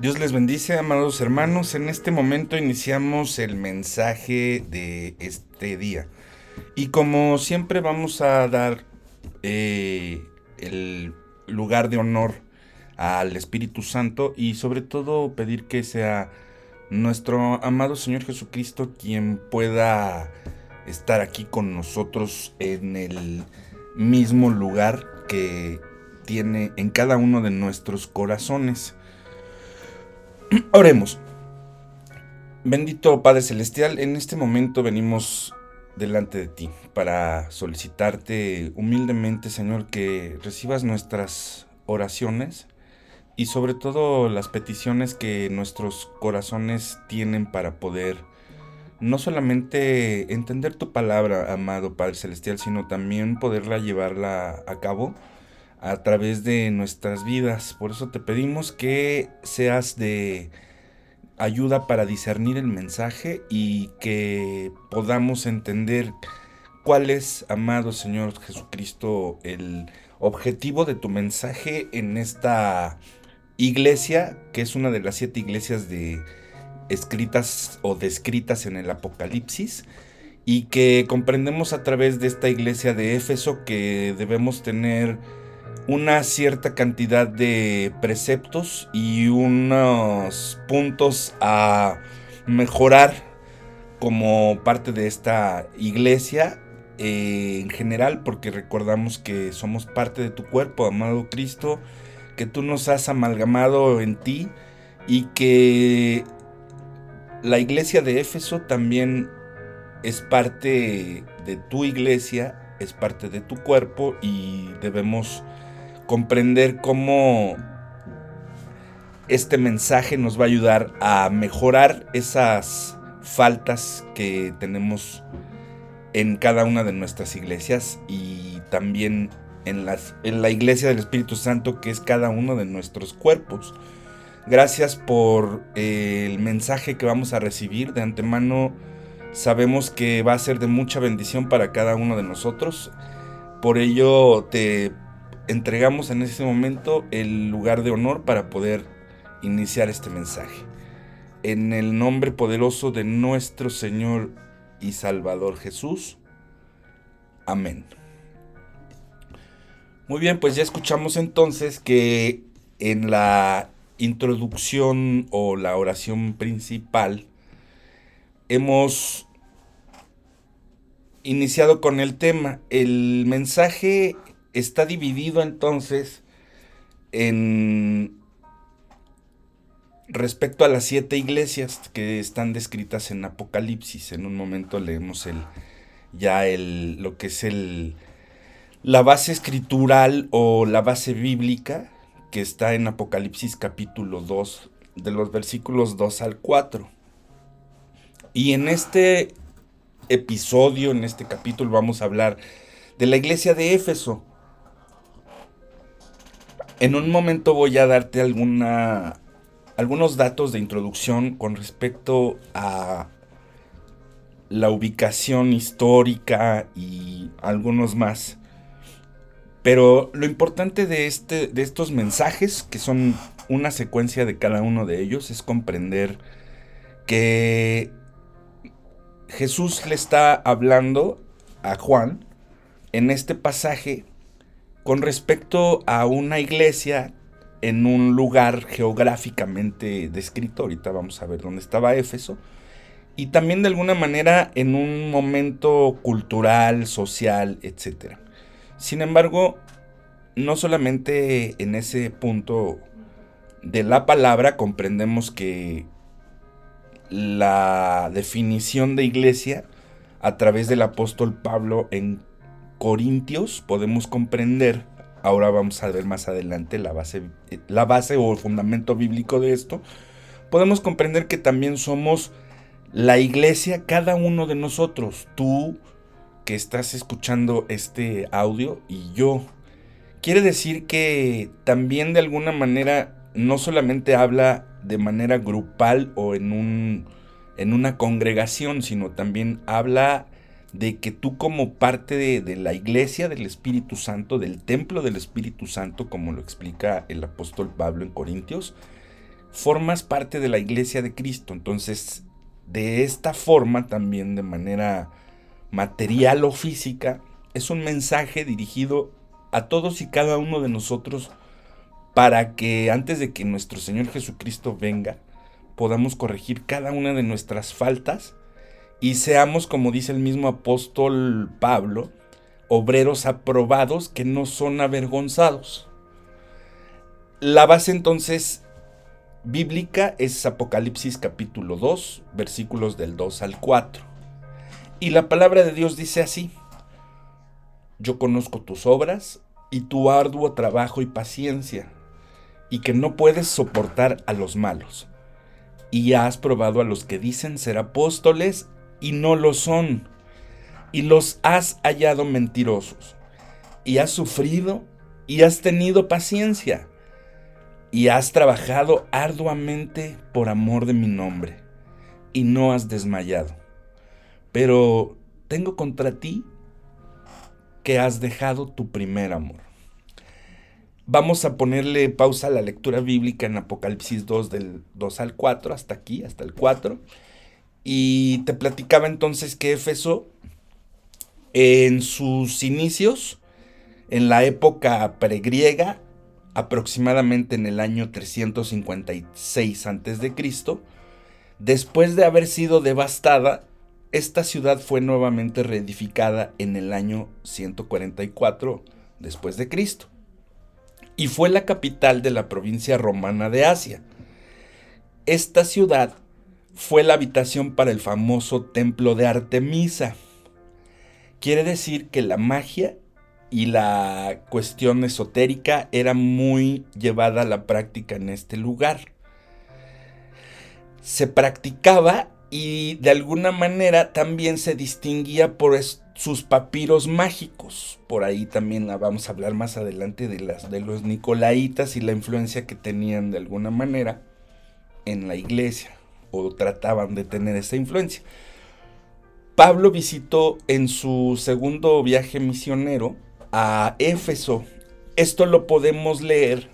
Dios les bendice, amados hermanos. En este momento iniciamos el mensaje de este día. Y como siempre vamos a dar eh, el lugar de honor al Espíritu Santo y sobre todo pedir que sea nuestro amado Señor Jesucristo quien pueda estar aquí con nosotros en el mismo lugar que tiene en cada uno de nuestros corazones. Oremos. Bendito Padre Celestial, en este momento venimos delante de ti para solicitarte humildemente, Señor, que recibas nuestras oraciones y sobre todo las peticiones que nuestros corazones tienen para poder no solamente entender tu palabra, amado Padre Celestial, sino también poderla llevarla a cabo a través de nuestras vidas. Por eso te pedimos que seas de ayuda para discernir el mensaje y que podamos entender cuál es, amado Señor Jesucristo, el objetivo de tu mensaje en esta iglesia, que es una de las siete iglesias de escritas o descritas en el Apocalipsis y que comprendemos a través de esta iglesia de Éfeso que debemos tener una cierta cantidad de preceptos y unos puntos a mejorar como parte de esta iglesia eh, en general, porque recordamos que somos parte de tu cuerpo, amado Cristo, que tú nos has amalgamado en ti y que la iglesia de Éfeso también es parte de tu iglesia, es parte de tu cuerpo y debemos comprender cómo este mensaje nos va a ayudar a mejorar esas faltas que tenemos en cada una de nuestras iglesias y también en, las, en la iglesia del Espíritu Santo que es cada uno de nuestros cuerpos. Gracias por el mensaje que vamos a recibir de antemano. Sabemos que va a ser de mucha bendición para cada uno de nosotros. Por ello te entregamos en ese momento el lugar de honor para poder iniciar este mensaje. En el nombre poderoso de nuestro Señor y Salvador Jesús. Amén. Muy bien, pues ya escuchamos entonces que en la introducción o la oración principal hemos iniciado con el tema. El mensaje está dividido entonces en respecto a las siete iglesias que están descritas en Apocalipsis. En un momento leemos el ya el lo que es el la base escritural o la base bíblica que está en Apocalipsis capítulo 2 de los versículos 2 al 4. Y en este episodio, en este capítulo vamos a hablar de la iglesia de Éfeso. En un momento voy a darte alguna, algunos datos de introducción con respecto a la ubicación histórica y algunos más. Pero lo importante de, este, de estos mensajes, que son una secuencia de cada uno de ellos, es comprender que Jesús le está hablando a Juan en este pasaje con respecto a una iglesia en un lugar geográficamente descrito, ahorita vamos a ver dónde estaba Éfeso, y también de alguna manera en un momento cultural, social, etc. Sin embargo, no solamente en ese punto de la palabra comprendemos que la definición de iglesia a través del apóstol Pablo en Corintios podemos comprender, ahora vamos a ver más adelante la base, la base o el fundamento bíblico de esto, podemos comprender que también somos la iglesia, cada uno de nosotros, tú que estás escuchando este audio y yo. Quiere decir que también de alguna manera no solamente habla de manera grupal o en, un, en una congregación, sino también habla de que tú como parte de, la iglesia del Espíritu Santo, del templo del Espíritu Santo, como lo explica el apóstol Pablo en Corintios, formas parte de la iglesia de Cristo. Entonces, de esta forma, también de manera material o física, es un mensaje dirigido a todos y cada uno de nosotros para que antes de que nuestro Señor Jesucristo venga, podamos corregir cada una de nuestras faltas y seamos, como dice el mismo apóstol Pablo, obreros aprobados que no son avergonzados. La base entonces bíblica es Apocalipsis capítulo 2, versículos del 2 al 4. Y la palabra de Dios dice así, yo conozco tus obras y tu arduo trabajo y paciencia, y que no puedes soportar a los malos. Y has probado a los que dicen ser apóstoles y no lo son, y los has hallado mentirosos, y has sufrido y has tenido paciencia, y has trabajado arduamente por amor de mi nombre, y no has desmayado. Pero tengo contra ti que has dejado tu primer amor. Vamos a ponerle pausa a la lectura bíblica en Apocalipsis 2 del 2 al 4, hasta aquí, hasta el 4. Y te platicaba entonces que Éfeso, en sus inicios, en la época pregriega, aproximadamente en el año 356 a.C., después de haber sido devastada, esta ciudad fue nuevamente reedificada en el año 144 después de Cristo y fue la capital de la provincia romana de Asia. Esta ciudad fue la habitación para el famoso templo de Artemisa. Quiere decir que la magia y la cuestión esotérica era muy llevada a la práctica en este lugar. Se practicaba y de alguna manera también se distinguía por sus papiros mágicos. Por ahí también vamos a hablar más adelante de, de los nicolaitas y la influencia que tenían de alguna manera en la iglesia o trataban de tener esa influencia. Pablo visitó en su segundo viaje misionero a Éfeso. Esto lo podemos leer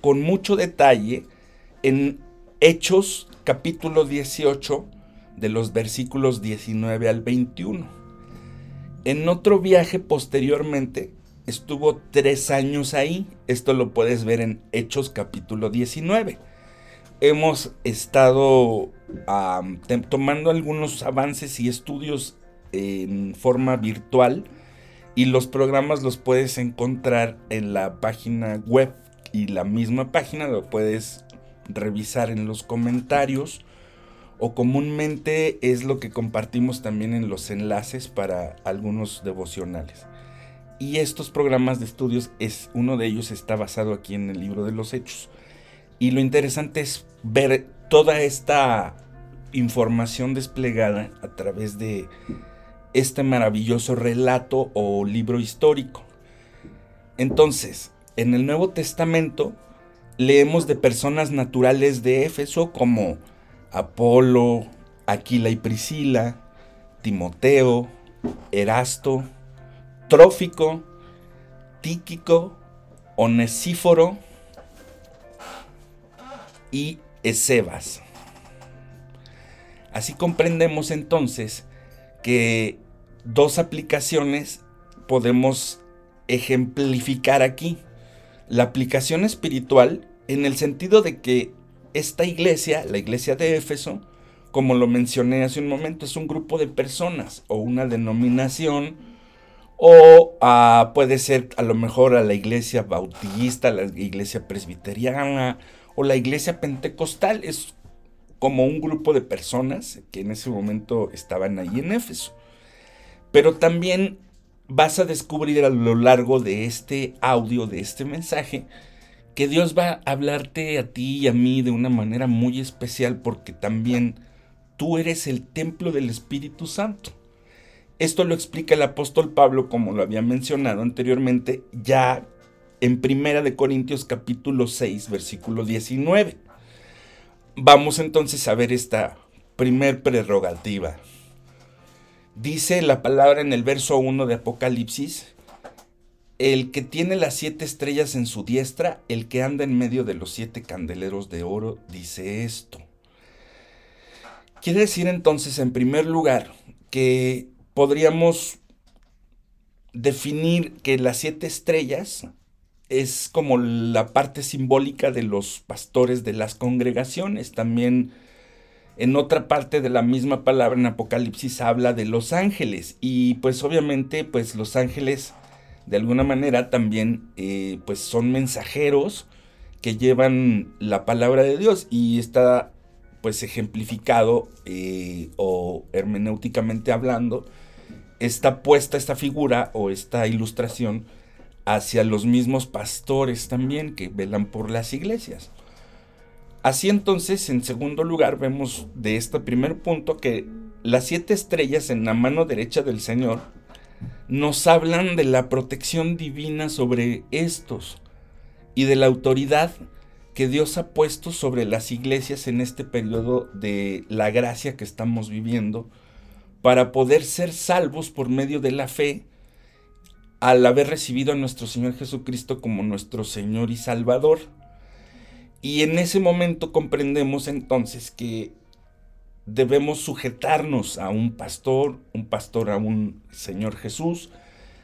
con mucho detalle en Hechos capítulo 18 de los versículos 19 al 21. En otro viaje posteriormente estuvo tres años ahí. Esto lo puedes ver en Hechos capítulo 19 hemos estado tomando algunos avances y estudios en forma virtual y los programas los puedes encontrar en la página web y la misma página lo puedes revisar en los comentarios o comúnmente es lo que compartimos también en los enlaces para algunos devocionales. Y estos programas de estudios es uno de ellos está basado aquí en el libro de los hechos. Y lo interesante es ver toda esta información desplegada a través de este maravilloso relato o libro histórico. Entonces, en el Nuevo Testamento leemos de personas naturales de Éfeso como Apolo, Aquila y Priscila, Timoteo, Erasto, Trófico, Tíquico, Onesíforo, y Esebas. Así comprendemos entonces que dos aplicaciones podemos ejemplificar aquí. La aplicación espiritual en el sentido de que esta iglesia, la iglesia de Éfeso, como lo mencioné hace un momento, es un grupo de personas o una denominación o ah, puede ser a lo mejor a la iglesia bautista, la iglesia presbiteriana o la iglesia pentecostal. Es como un grupo de personas que en ese momento estaban ahí en Éfeso. Pero también vas a descubrir a lo largo de este audio, de este mensaje, que Dios va a hablarte a ti y a mí de una manera muy especial porque también tú eres el templo del Espíritu Santo. Esto lo explica el apóstol Pablo, como lo había mencionado anteriormente, ya en Primera de Corintios capítulo 6, versículo 19. Vamos entonces a ver esta primer prerrogativa. Dice la palabra en el verso 1 de Apocalipsis, el que tiene las siete estrellas en su diestra, el que anda en medio de los siete candeleros de oro, dice esto. Quiere decir entonces, en primer lugar, que podríamos definir que las siete estrellas es como la parte simbólica de los pastores de las congregaciones. También en otra parte de la misma palabra en Apocalipsis habla de los ángeles. Y pues obviamente pues los ángeles de alguna manera también eh, pues son mensajeros que llevan la palabra de Dios y está pues ejemplificado eh, o hermenéuticamente hablando está puesta esta figura o esta ilustración hacia los mismos pastores también que velan por las iglesias. Así entonces, en segundo lugar, vemos de este primer punto que las siete estrellas en la mano derecha del Señor nos hablan de la protección divina sobre estos y de la autoridad que Dios ha puesto sobre las iglesias en este periodo de la gracia que estamos viviendo para poder ser salvos por medio de la fe al haber recibido a nuestro Señor Jesucristo como nuestro Señor y Salvador. Y en ese momento comprendemos entonces que debemos sujetarnos a un pastor, un pastor a un Señor Jesús,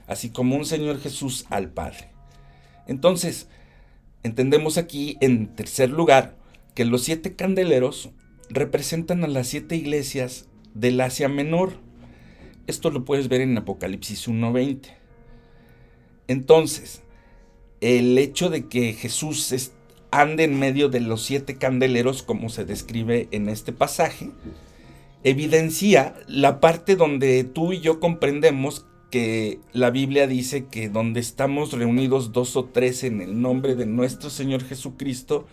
así como un Señor Jesús al Padre. Entonces, entendemos aquí, en tercer lugar, que los siete candeleros representan a las siete iglesias del Asia Menor. Esto lo puedes ver en Apocalipsis 1.20. Entonces, el hecho de que Jesús ande en medio de los siete candeleros, como se describe en este pasaje, evidencia la parte donde tú y yo comprendemos que la Biblia dice que donde estamos reunidos dos o tres en el nombre de nuestro Señor Jesucristo,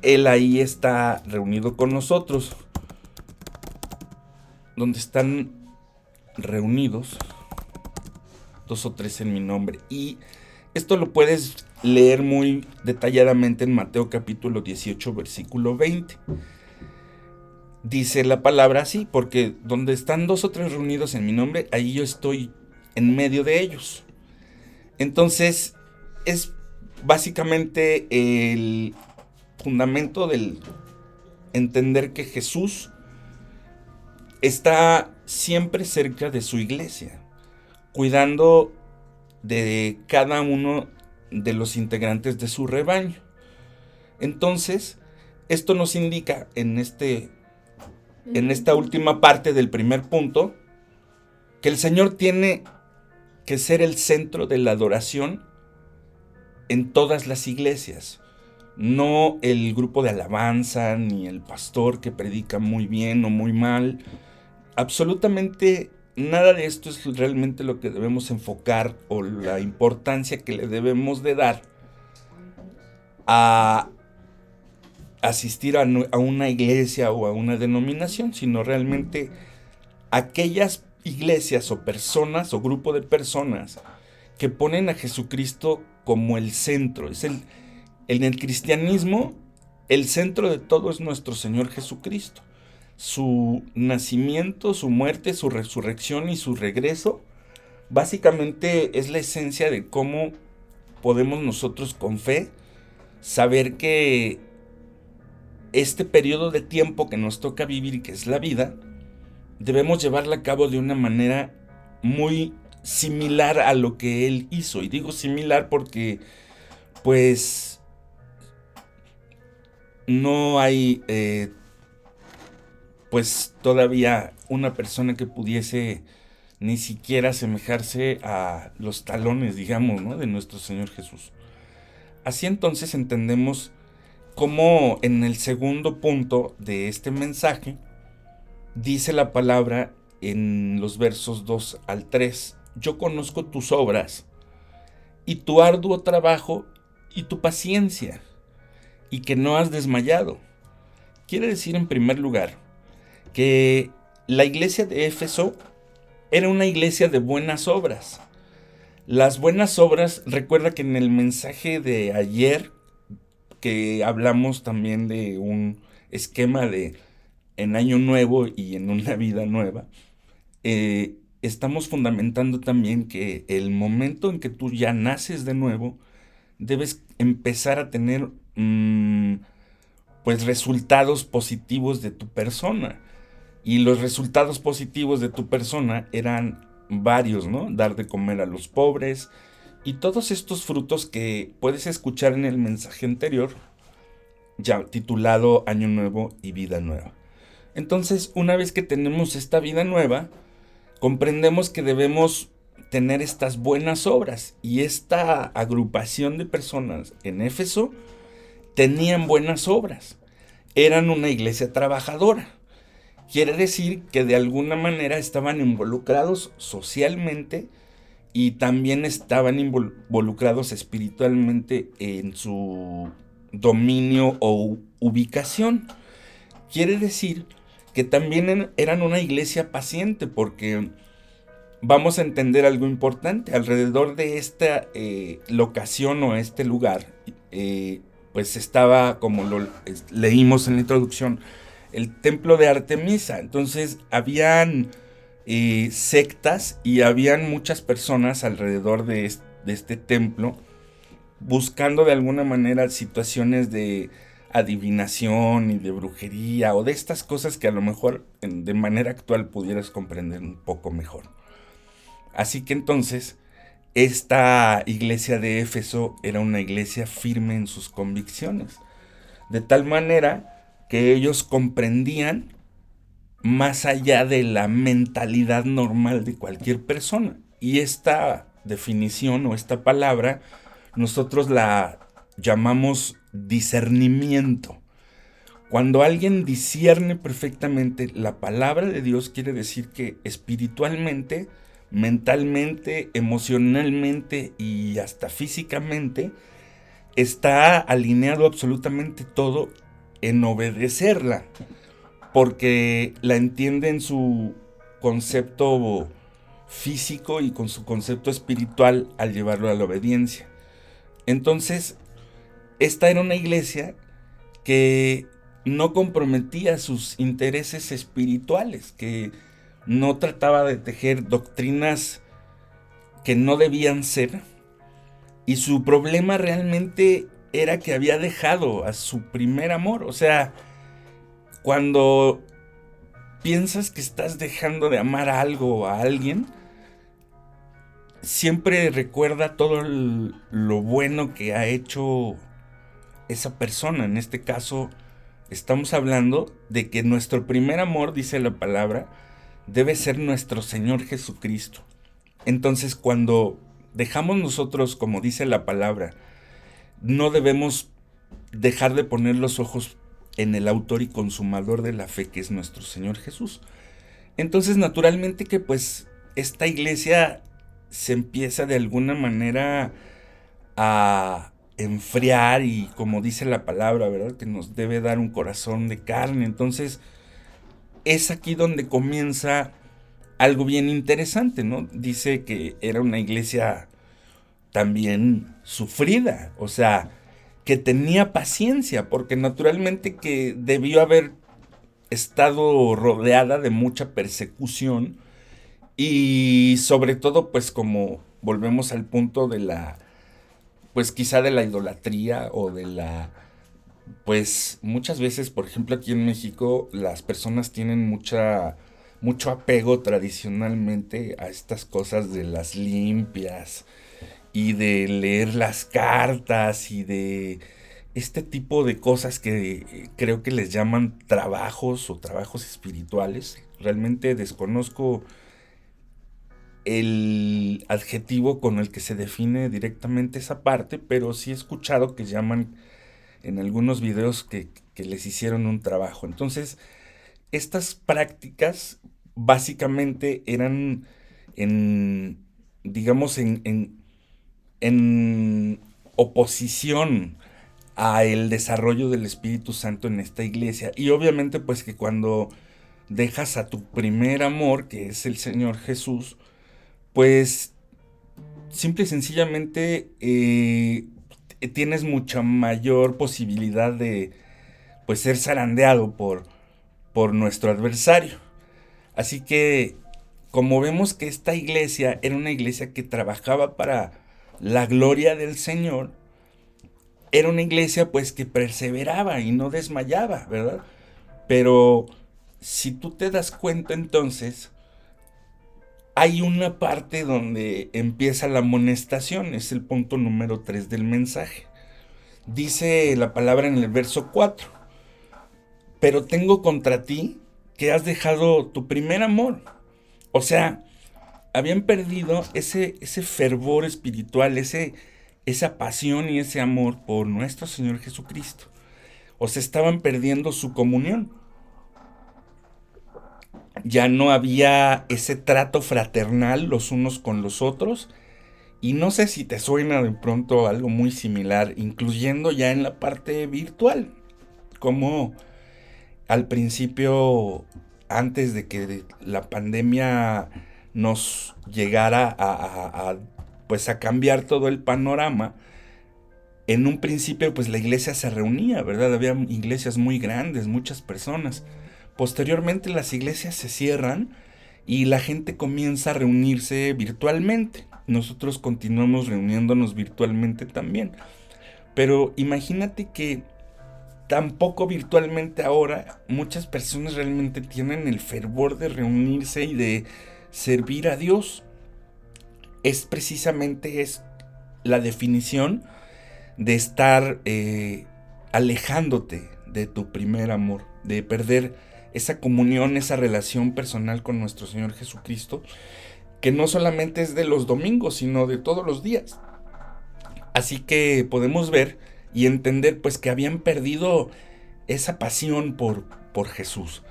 Él ahí está reunido con nosotros. Donde están reunidos dos o tres en mi nombre. Y esto lo puedes leer muy detalladamente en Mateo capítulo 18, versículo 20. Dice la palabra así, porque donde están dos o tres reunidos en mi nombre, ahí yo estoy en medio de ellos. Entonces, es básicamente el fundamento del entender que Jesús está siempre cerca de su iglesia, cuidando de cada uno de los integrantes de su rebaño. Entonces, esto nos indica en, este, en esta última parte del primer punto que el Señor tiene que ser el centro de la adoración en todas las iglesias. No el grupo de alabanza ni el pastor que predica muy bien o muy mal. Absolutamente nada de esto es realmente lo que debemos enfocar o la importancia que le debemos de dar a asistir a, una iglesia o a una denominación, sino realmente aquellas iglesias o personas o grupo de personas que ponen a Jesucristo como el centro. Es el, en el cristianismo, el centro de todo es nuestro Señor Jesucristo su nacimiento, su muerte, su resurrección y su regreso, básicamente es la esencia de cómo podemos nosotros con fe saber que este periodo de tiempo que nos toca vivir, que es la vida, debemos llevarla a cabo de una manera muy similar a lo que él hizo. Y digo similar porque, pues, no hay eh, pues todavía una persona que pudiese ni siquiera asemejarse a los talones, digamos, ¿no? de nuestro Señor Jesús. Así entonces entendemos cómo en el segundo punto de este mensaje dice la palabra en los versos 2 al 3, yo conozco tus obras y tu arduo trabajo y tu paciencia y que no has desmayado. Quiere decir en primer lugar que la iglesia de Éfeso era una iglesia de buenas obras. Las buenas obras, recuerda que en el mensaje de ayer, que hablamos también de un esquema de en año nuevo y en una vida nueva, eh, estamos fundamentando también que el momento en que tú ya naces de nuevo, debes empezar a tener mm, pues resultados positivos de tu persona. Y los resultados positivos de tu persona eran varios, ¿no? Dar de comer a los pobres y todos estos frutos que puedes escuchar en el mensaje anterior, ya titulado Año Nuevo y Vida Nueva. Entonces, una vez que tenemos esta vida nueva, comprendemos que debemos tener estas buenas obras y esta agrupación de personas en Éfeso tenían buenas obras. Eran una iglesia trabajadora. Quiere decir que de alguna manera estaban involucrados socialmente y también estaban involucrados espiritualmente en su dominio o ubicación. Quiere decir que también eran una iglesia paciente porque vamos a entender algo importante. Alrededor de esta eh, locación o este lugar, eh, pues estaba, como lo leímos en la introducción, el templo de Artemisa. Entonces habían eh, sectas y habían muchas personas alrededor de este templo buscando de alguna manera situaciones de adivinación y de brujería o de estas cosas que a lo mejor de manera actual pudieras comprender un poco mejor. Así que entonces, esta iglesia de Éfeso era una iglesia firme en sus convicciones, de tal manera que ellos comprendían más allá de la mentalidad normal de cualquier persona. Y esta definición o esta palabra nosotros la llamamos discernimiento. Cuando alguien discierne perfectamente la palabra de Dios, quiere decir que espiritualmente, mentalmente, emocionalmente y hasta físicamente, está alineado absolutamente todo en obedecerla, porque la entiende en su concepto físico y con su concepto espiritual al llevarlo a la obediencia. Entonces, esta era una iglesia que no comprometía sus intereses espirituales, que no trataba de tejer doctrinas que no debían ser. Y su problema realmente era que había dejado a su primer amor. O sea, cuando piensas que estás dejando de amar algo o a alguien, siempre recuerda todo lo bueno que ha hecho esa persona. En este caso, estamos hablando de que nuestro primer amor, dice la palabra, debe ser nuestro Señor Jesucristo. Entonces, cuando dejamos nosotros, como dice la palabra, no debemos dejar de poner los ojos en el autor y consumador de la fe, que es nuestro Señor Jesús. Entonces, naturalmente que pues esta iglesia se empieza de alguna manera a enfriar y como dice la palabra, ¿verdad? Que nos debe dar un corazón de carne. Entonces, es aquí donde comienza algo bien interesante, ¿no? Dice que era una iglesia también sufrida, o sea, que tenía paciencia, porque naturalmente que debió haber estado rodeada de mucha persecución y sobre todo pues como volvemos al punto de la pues quizá de la idolatría o de la pues muchas veces, por ejemplo, aquí en México las personas tienen mucha mucho apego tradicionalmente a estas cosas de las limpias y de leer las cartas y de este tipo de cosas que creo que les llaman trabajos o trabajos espirituales. Realmente desconozco el adjetivo con el que se define directamente esa parte, pero sí he escuchado que llaman en algunos videos que, les hicieron un trabajo. Entonces, estas prácticas básicamente eran en, digamos, en, en, en oposición a el desarrollo del Espíritu Santo en esta iglesia. Y obviamente pues que cuando dejas a tu primer amor, que es el Señor Jesús, pues simple y sencillamente eh, tienes mucha mayor posibilidad de pues ser zarandeado por, por nuestro adversario. Así que como vemos que esta iglesia era una iglesia que trabajaba para la gloria del Señor, era una iglesia pues que perseveraba y no desmayaba, ¿verdad? Pero si tú te das cuenta entonces, hay una parte donde empieza la amonestación, es el punto número 3 del mensaje. Dice la palabra en el verso 4, pero tengo contra ti que has dejado tu primer amor. O sea, habían perdido ese, ese fervor espiritual, ese, esa pasión y ese amor por nuestro Señor Jesucristo. O se estaban perdiendo su comunión ya no había ese trato fraternal los unos con los otros. Y no sé si te suena de pronto algo muy similar, incluyendo ya en la parte virtual, como al principio, antes de que la pandemia nos llegara a, pues a cambiar todo el panorama, en un principio pues la iglesia se reunía, ¿verdad? Había iglesias muy grandes, muchas personas. Posteriormente las iglesias se cierran y la gente comienza a reunirse virtualmente. Nosotros continuamos reuniéndonos virtualmente también. Pero imagínate que tampoco virtualmente ahora muchas personas realmente tienen el fervor de reunirse y de servir a Dios. Es precisamente es la definición de estar eh, alejándote de tu primer amor, de perder esa comunión, esa relación personal con nuestro Señor Jesucristo, que no solamente es de los domingos, sino de todos los días. Así que podemos ver y entender pues que habían perdido esa pasión por, por Jesús.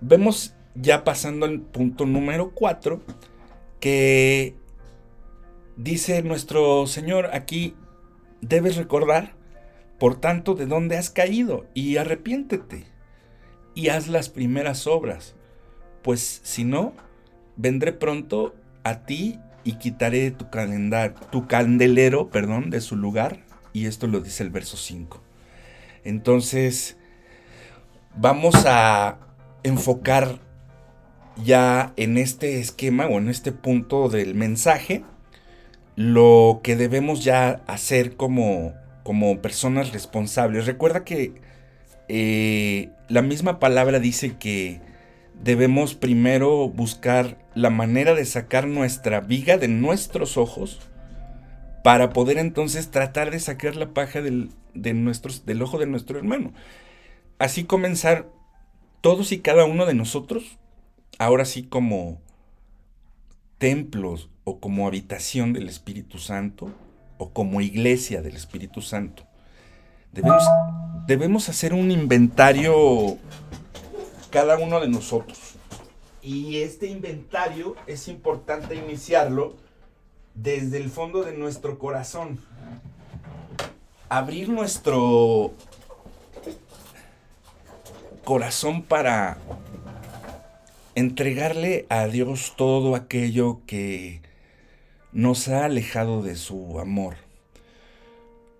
Vemos ya pasando al punto número 4 que dice nuestro Señor aquí, debes recordar, por tanto, de dónde has caído y arrepiéntete y haz las primeras obras, pues si no, vendré pronto a ti y quitaré tu, tu candelero perdón, de su lugar. Y esto lo dice el verso 5. Entonces, vamos a enfocar ya en este esquema o en este punto del mensaje lo que debemos ya hacer como, como personas responsables. Recuerda que eh, la misma palabra dice que debemos primero buscar la manera de sacar nuestra viga de nuestros ojos para poder entonces tratar de sacar la paja del, de nuestros, del ojo de nuestro hermano. Así comenzar todos y cada uno de nosotros, ahora sí como templos o como habitación del Espíritu Santo o como iglesia del Espíritu Santo. Debemos, debemos hacer un inventario cada uno de nosotros. Y este inventario es importante iniciarlo desde el fondo de nuestro corazón. Abrir nuestro corazón para entregarle a Dios todo aquello que nos ha alejado de su amor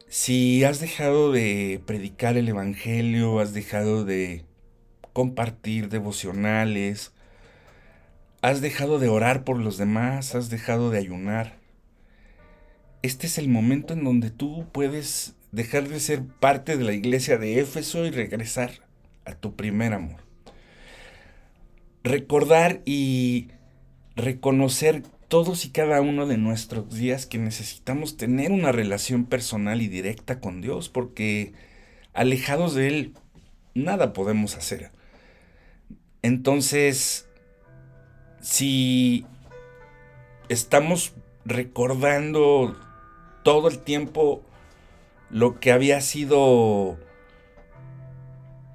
si has dejado de predicar el Evangelio, has dejado de compartir devocionales, has dejado de orar por los demás, has dejado de ayunar, este es el momento en donde tú puedes dejar de ser parte de la iglesia de Éfeso y regresar a tu primer amor. Recordar y reconocer todos y cada uno de nuestros días que necesitamos tener una relación personal y directa con Dios, porque alejados de Él, nada podemos hacer. Entonces, si estamos recordando todo el tiempo lo que había sido,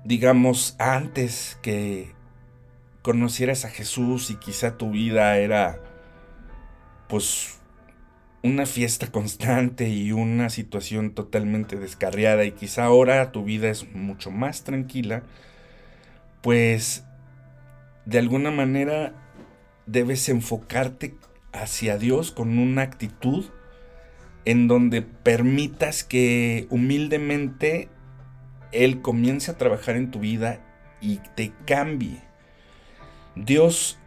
digamos, antes que conocieras a Jesús y quizá tu vida era pues una fiesta constante y una situación totalmente descarriada y quizá ahora tu vida es mucho más tranquila, pues de alguna manera debes enfocarte hacia Dios con una actitud en donde permitas que humildemente Él comience a trabajar en tu vida y te cambie. Dios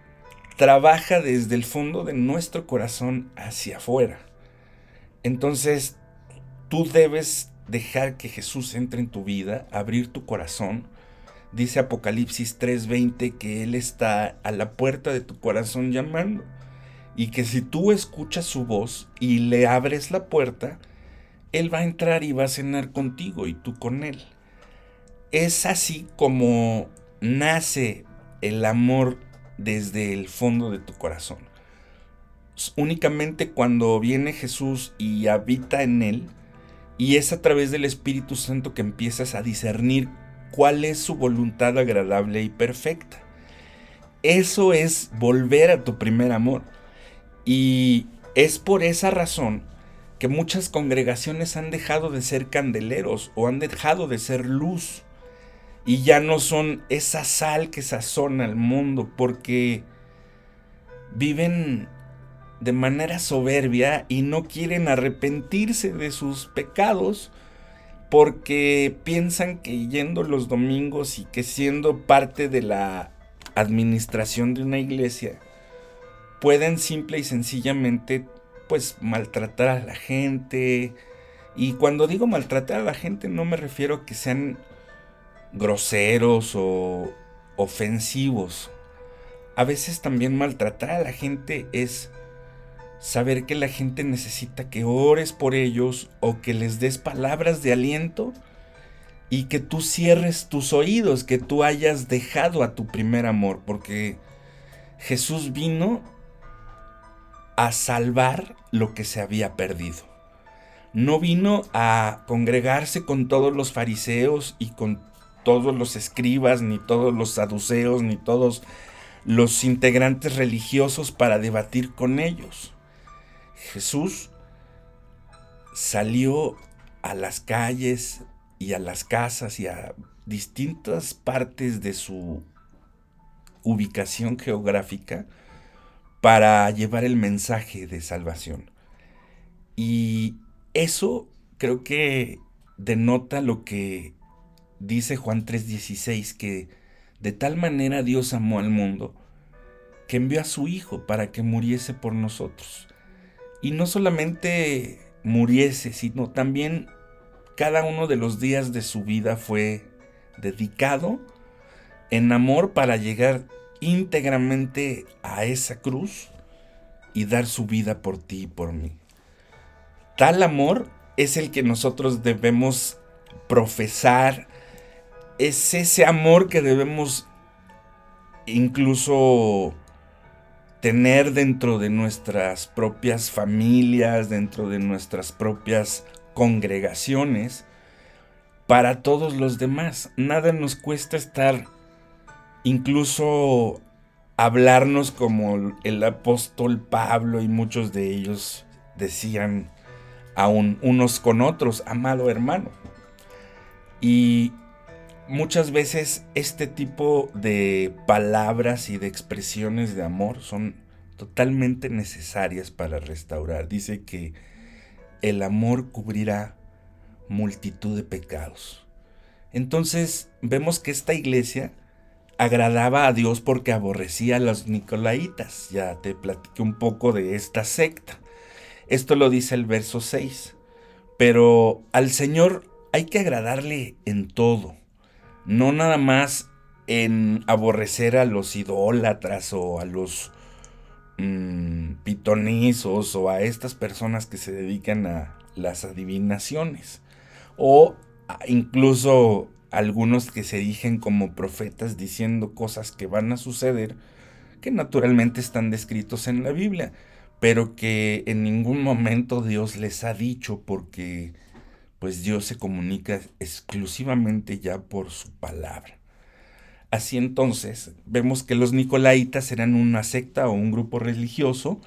trabaja desde el fondo de nuestro corazón hacia afuera. Entonces, tú debes dejar que Jesús entre en tu vida, abrir tu corazón. Dice Apocalipsis 3:20 que Él está a la puerta de tu corazón llamando. Y que si tú escuchas su voz y le abres la puerta, Él va a entrar y va a cenar contigo y tú con Él. Es así como nace el amor desde el fondo de tu corazón. Únicamente cuando viene Jesús y habita en Él, y es a través del Espíritu Santo que empiezas a discernir cuál es su voluntad agradable y perfecta. Eso es volver a tu primer amor. Y es por esa razón que muchas congregaciones han dejado de ser candeleros o han dejado de ser luz. Y ya no son esa sal que sazona el mundo porque viven de manera soberbia y no quieren arrepentirse de sus pecados porque piensan que yendo los domingos y que siendo parte de la administración de una iglesia pueden simple y sencillamente pues maltratar a la gente. Y cuando digo maltratar a la gente no me refiero a que sean groseros o ofensivos a veces también maltratar a la gente es saber que la gente necesita que ores por ellos o que les des palabras de aliento y que tú cierres tus oídos, que tú hayas dejado a tu primer amor, porque Jesús vino a salvar lo que se había perdido. No vino a congregarse con todos los fariseos y con todos los escribas, ni todos los saduceos, ni todos los integrantes religiosos para debatir con ellos. Jesús salió a las calles y a las casas y a distintas partes de su ubicación geográfica para llevar el mensaje de salvación. Y eso creo que denota lo que dice Juan 3:16, que de tal manera Dios amó al mundo que envió a su Hijo para que muriese por nosotros y no solamente muriese, sino también cada uno de los días de su vida fue dedicado en amor para llegar íntegramente a esa cruz y dar su vida por ti y por mí. Tal amor es el que nosotros debemos profesar, es ese amor que debemos incluso tener dentro de nuestras propias familias, dentro de nuestras propias congregaciones, para todos los demás. Nada nos cuesta estar incluso hablarnos como el apóstol Pablo y muchos de ellos decían aún unos con otros, amado hermano. Y muchas veces este tipo de palabras y de expresiones de amor son totalmente necesarias para restaurar. Dice que el amor cubrirá multitud de pecados. Entonces vemos que esta iglesia agradaba a Dios porque aborrecía a los nicolaitas. Ya te platiqué un poco de esta secta. Esto lo dice el verso 6. Pero al Señor hay que agradarle en todo no nada más en aborrecer a los idólatras o a los mm, pitonizos o a estas personas que se dedican a las adivinaciones. O incluso algunos que se dicen como profetas diciendo cosas que van a suceder que naturalmente están descritos en la Biblia, pero que en ningún momento Dios les ha dicho porque pues Dios se comunica exclusivamente ya por su palabra. Así entonces, vemos que los nicolaitas eran una secta o un grupo religioso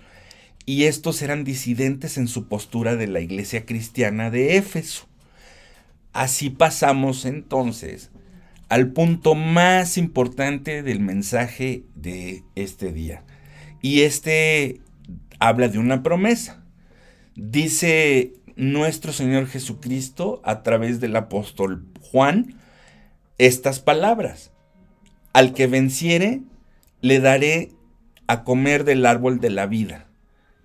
y estos eran disidentes en su postura de la iglesia cristiana de Éfeso. Así pasamos entonces al punto más importante del mensaje de este día. Y este habla de una promesa. Dice nuestro Señor Jesucristo a través del apóstol Juan estas palabras. Al que venciere, le daré a comer del árbol de la vida,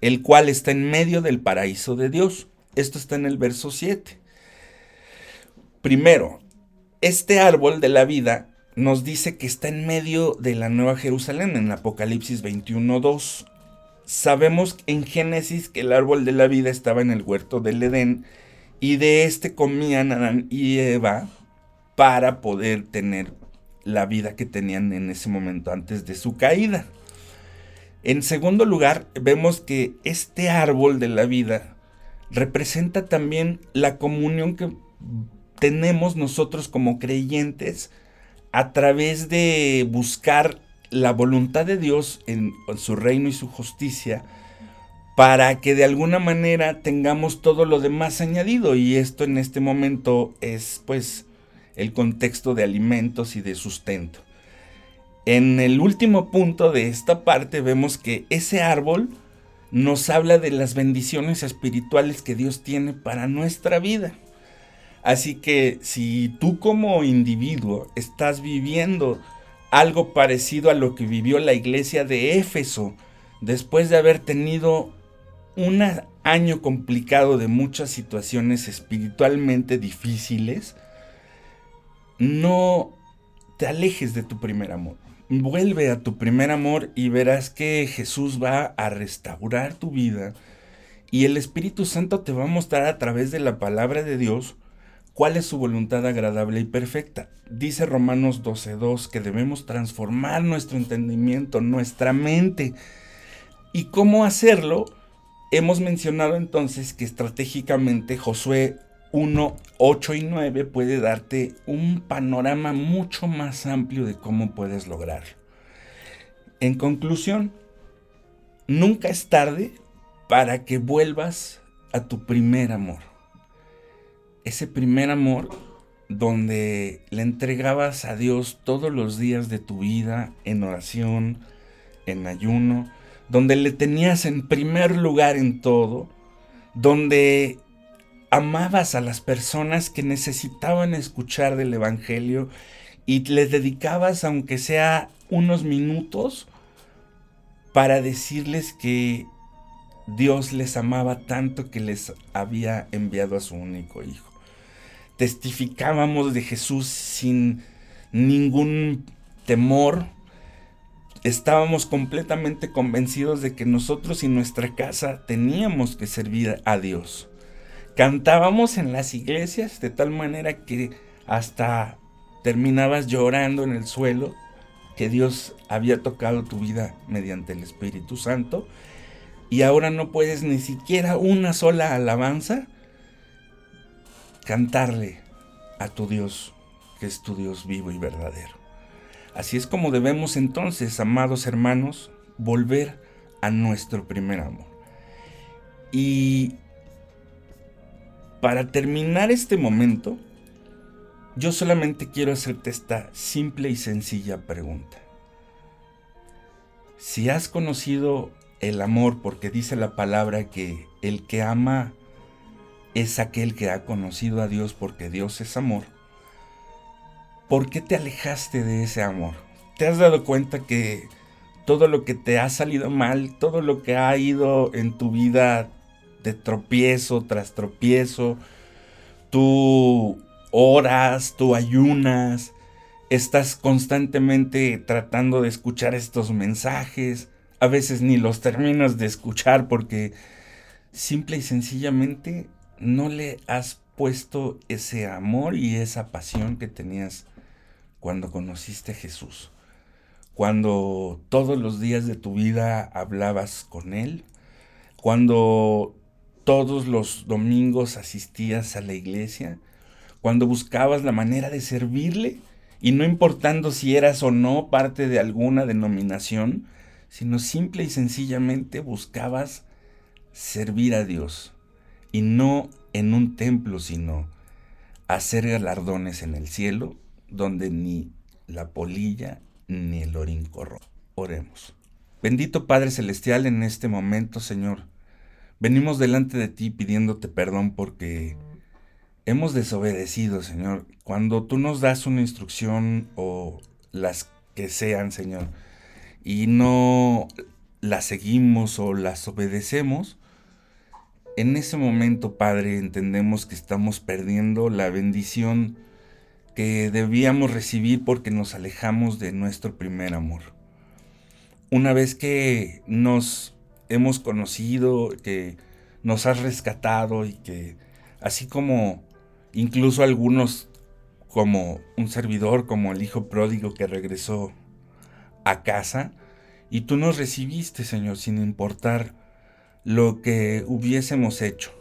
el cual está en medio del paraíso de Dios. Esto está en el verso 7. Primero, este árbol de la vida nos dice que está en medio de la Nueva Jerusalén en Apocalipsis 21.2. Sabemos en Génesis que el árbol de la vida estaba en el huerto del Edén y de este comían Adán y Eva para poder tener la vida que tenían en ese momento antes de su caída. En segundo lugar, vemos que este árbol de la vida representa también la comunión que tenemos nosotros como creyentes a través de buscar la voluntad de Dios en, su reino y su justicia para que de alguna manera tengamos todo lo demás añadido y esto en este momento es pues el contexto de alimentos y de sustento. En el último punto de esta parte vemos que ese árbol nos habla de las bendiciones espirituales que Dios tiene para nuestra vida. Así que si tú como individuo estás viviendo algo parecido a lo que vivió la iglesia de Éfeso, después de haber tenido un año complicado de muchas situaciones espiritualmente difíciles, no te alejes de tu primer amor. Vuelve a tu primer amor y verás que Jesús va a restaurar tu vida y el Espíritu Santo te va a mostrar a través de la palabra de Dios cuál es su voluntad agradable y perfecta. Dice Romanos 12.2 que debemos transformar nuestro entendimiento, nuestra mente. ¿Y cómo hacerlo? Hemos mencionado entonces que estratégicamente Josué 1, 8 y 9 puede darte un panorama mucho más amplio de cómo puedes lograrlo. En conclusión, nunca es tarde para que vuelvas a tu primer amor. Ese primer amor donde le entregabas a Dios todos los días de tu vida en oración, en ayuno, donde le tenías en primer lugar en todo, donde amabas a las personas que necesitaban escuchar del Evangelio y les dedicabas, aunque sea unos minutos, para decirles que Dios les amaba tanto que les había enviado a su único hijo. Testificábamos de Jesús sin ningún temor. Estábamos completamente convencidos de que nosotros y nuestra casa teníamos que servir a Dios. Cantábamos en las iglesias de tal manera que hasta terminabas llorando en el suelo que Dios había tocado tu vida mediante el Espíritu Santo y ahora no puedes ni siquiera una sola alabanza cantarle a tu Dios, que es tu Dios vivo y verdadero. Así es como debemos entonces, amados hermanos, volver a nuestro primer amor. Y para terminar este momento, yo solamente quiero hacerte esta simple y sencilla pregunta. Si has conocido el amor, porque dice la palabra que el que ama es aquel que ha conocido a Dios porque Dios es amor, ¿por qué te alejaste de ese amor? ¿Te has dado cuenta que todo lo que te ha salido mal, todo lo que ha ido en tu vida de tropiezo tras tropiezo. Tú oras, tú ayunas, estás constantemente tratando de escuchar estos mensajes. A veces ni los terminas de escuchar porque simple y sencillamente no le has puesto ese amor y esa pasión que tenías cuando conociste a Jesús. Cuando todos los días de tu vida hablabas con Él. Cuando todos los domingos asistías a la iglesia, cuando buscabas la manera de servirle, y no importando si eras o no parte de alguna denominación, sino simple y sencillamente buscabas servir a Dios, y no en un templo, sino hacer galardones en el cielo, donde ni la polilla ni el orín corro. Oremos. Bendito Padre Celestial, en este momento, Señor, Venimos delante de ti pidiéndote perdón porque hemos desobedecido, Señor. Cuando tú nos das una instrucción o las que sean, Señor, y no las seguimos o las obedecemos, en ese momento, Padre, entendemos que estamos perdiendo la bendición que debíamos recibir porque nos alejamos de nuestro primer amor. Una vez que nos hemos conocido, que nos has rescatado y que así como incluso algunos como un servidor, como el hijo pródigo que regresó a casa, y tú nos recibiste, Señor, sin importar lo que hubiésemos hecho.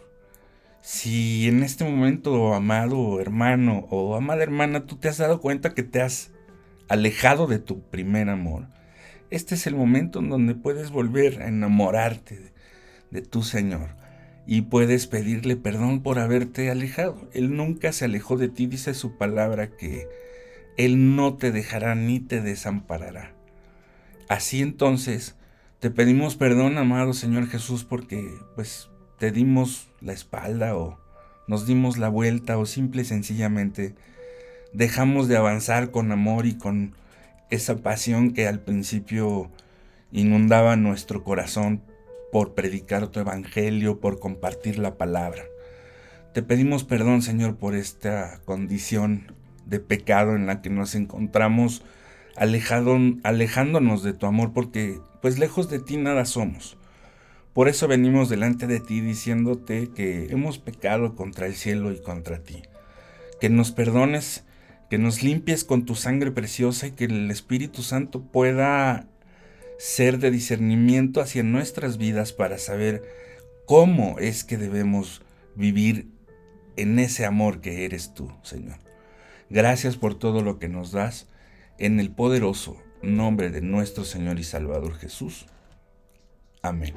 Si en este momento, amado hermano o amada hermana, tú te has dado cuenta que te has alejado de tu primer amor, este es el momento en donde puedes volver a enamorarte de, tu Señor y puedes pedirle perdón por haberte alejado. Él nunca se alejó de ti, dice su palabra que Él no te dejará ni te desamparará. Así entonces, te pedimos perdón, amado Señor Jesús, porque pues te dimos la espalda o nos dimos la vuelta o simple y sencillamente dejamos de avanzar con amor y con esa pasión que al principio inundaba nuestro corazón por predicar tu evangelio, por compartir la palabra. Te pedimos perdón, Señor, por esta condición de pecado en la que nos encontramos alejado, alejándonos de tu amor, porque pues lejos de ti nada somos. Por eso venimos delante de ti diciéndote que hemos pecado contra el cielo y contra ti. Que nos perdones, que nos limpies con tu sangre preciosa y que el Espíritu Santo pueda ser de discernimiento hacia nuestras vidas para saber cómo es que debemos vivir en ese amor que eres tú, Señor. Gracias por todo lo que nos das en el poderoso nombre de nuestro Señor y Salvador Jesús. Amén.